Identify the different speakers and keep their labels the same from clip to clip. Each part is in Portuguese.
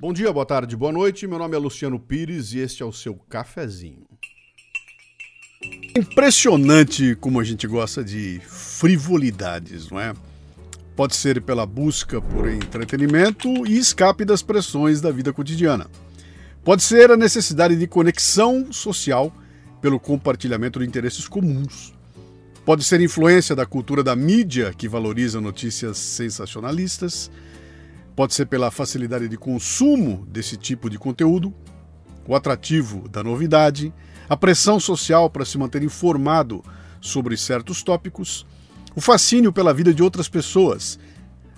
Speaker 1: Bom dia, boa tarde, boa noite. Meu nome é Luciano Pires e este é o seu cafezinho. Impressionante como a gente gosta de frivolidades, não é? Pode ser pela busca por entretenimento e escape das pressões da vida cotidiana. Pode ser a necessidade de conexão social pelo compartilhamento de interesses comuns. Pode ser influência da cultura da mídia que valoriza notícias sensacionalistas Pode ser pela facilidade de consumo desse tipo de conteúdo, o atrativo da novidade, a pressão social para se manter informado sobre certos tópicos, o fascínio pela vida de outras pessoas,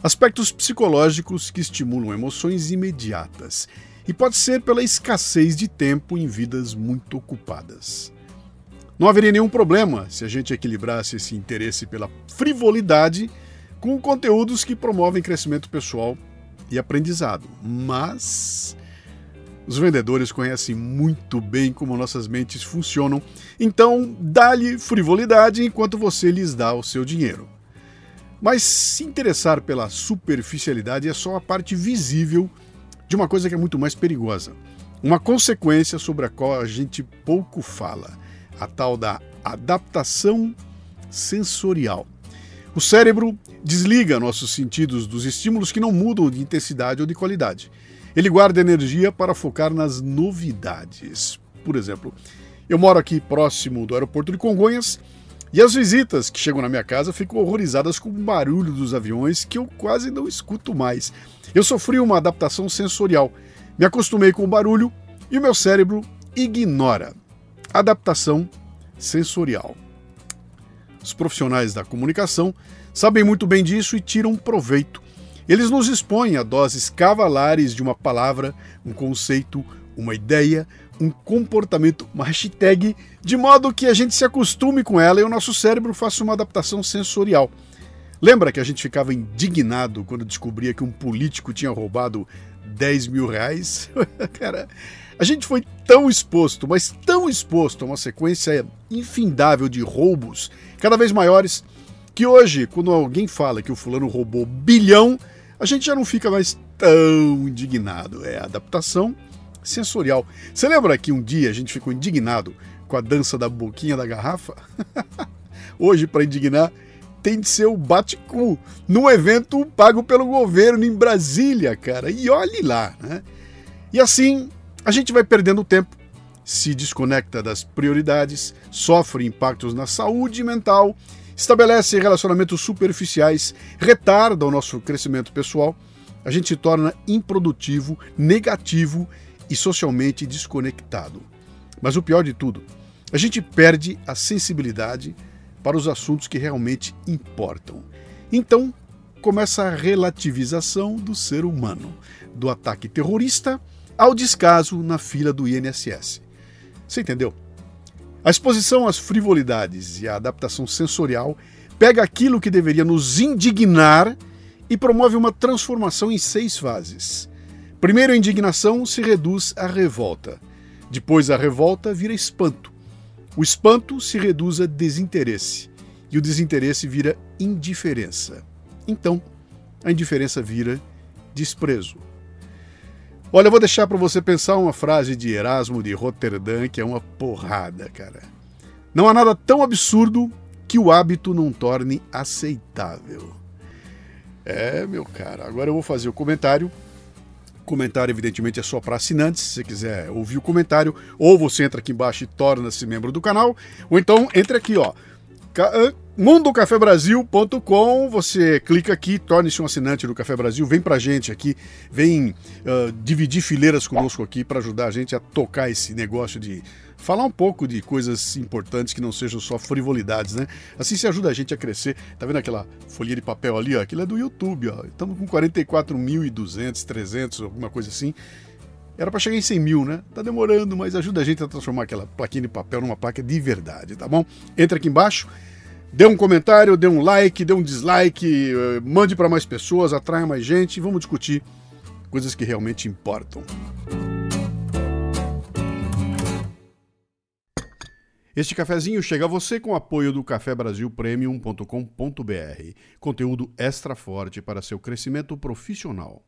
Speaker 1: aspectos psicológicos que estimulam emoções imediatas, e pode ser pela escassez de tempo em vidas muito ocupadas. Não haveria nenhum problema se a gente equilibrasse esse interesse pela frivolidade com conteúdos que promovem crescimento pessoal e aprendizado. Mas os vendedores conhecem muito bem como nossas mentes funcionam, então dá-lhe frivolidade enquanto você lhes dá o seu dinheiro. Mas se interessar pela superficialidade é só a parte visível de uma coisa que é muito mais perigosa. Uma consequência sobre a qual a gente pouco fala, a tal da adaptação sensorial. O cérebro desliga nossos sentidos dos estímulos que não mudam de intensidade ou de qualidade. Ele guarda energia para focar nas novidades. Por exemplo, eu moro aqui próximo do aeroporto de Congonhas e as visitas que chegam na minha casa ficam horrorizadas com o barulho dos aviões que eu quase não escuto mais. Eu sofri uma adaptação sensorial. Me acostumei com o barulho e o meu cérebro ignora. Adaptação sensorial. Os profissionais da comunicação sabem muito bem disso e tiram proveito. Eles nos expõem a doses cavalares de uma palavra, um conceito, uma ideia, um comportamento, uma hashtag, de modo que a gente se acostume com ela e o nosso cérebro faça uma adaptação sensorial. Lembra que a gente ficava indignado quando descobria que um político tinha roubado 10 mil reais? Cara, a gente foi tão exposto, mas tão exposto a uma sequência infindável de roubos, cada vez maiores, que hoje, quando alguém fala que o fulano roubou bilhão, a gente já não fica mais tão indignado. É adaptação sensorial. Você lembra que um dia a gente ficou indignado com a dança da boquinha da garrafa? hoje, para indignar, tem de ser o bate-cu num evento pago pelo governo em Brasília, cara. E olhe lá, né? E assim, a gente vai perdendo tempo, se desconecta das prioridades, sofre impactos na saúde mental, estabelece relacionamentos superficiais, retarda o nosso crescimento pessoal, a gente se torna improdutivo, negativo e socialmente desconectado. Mas o pior de tudo, a gente perde a sensibilidade para os assuntos que realmente importam. Então, começa a relativização do ser humano, do ataque terrorista ao descaso na fila do INSS. Você entendeu? A exposição às frivolidades e a adaptação sensorial pega aquilo que deveria nos indignar e promove uma transformação em seis fases. Primeiro, a indignação se reduz à revolta. Depois, a revolta vira espanto. O espanto se reduz a desinteresse. E o desinteresse vira indiferença. Então, a indiferença vira desprezo. Olha, eu vou deixar para você pensar uma frase de Erasmo de Roterdã que é uma porrada, cara. Não há nada tão absurdo que o hábito não torne aceitável. É, meu cara. Agora eu vou fazer o comentário. Comentário, evidentemente, é só para assinantes. Se você quiser ouvir o comentário, ou você entra aqui embaixo e torna-se membro do canal, ou então entre aqui, ó mundocafebrasil.com, você clica aqui, torne-se um assinante do Café Brasil, vem pra gente aqui, vem uh, dividir fileiras conosco aqui para ajudar a gente a tocar esse negócio de falar um pouco de coisas importantes que não sejam só frivolidades, né? Assim se ajuda a gente a crescer. Tá vendo aquela folhinha de papel ali, ó? Aquilo é do YouTube, ó. Estamos com 44.200, 300, alguma coisa assim. Era para chegar em 100 mil, né? Tá demorando, mas ajuda a gente a transformar aquela plaquinha de papel numa placa de verdade, tá bom? Entra aqui embaixo, dê um comentário, dê um like, dê um dislike, eh, mande para mais pessoas, atraia mais gente e vamos discutir coisas que realmente importam. Este cafezinho chega a você com o apoio do cafebrasilpremium.com.br, conteúdo extra forte para seu crescimento profissional.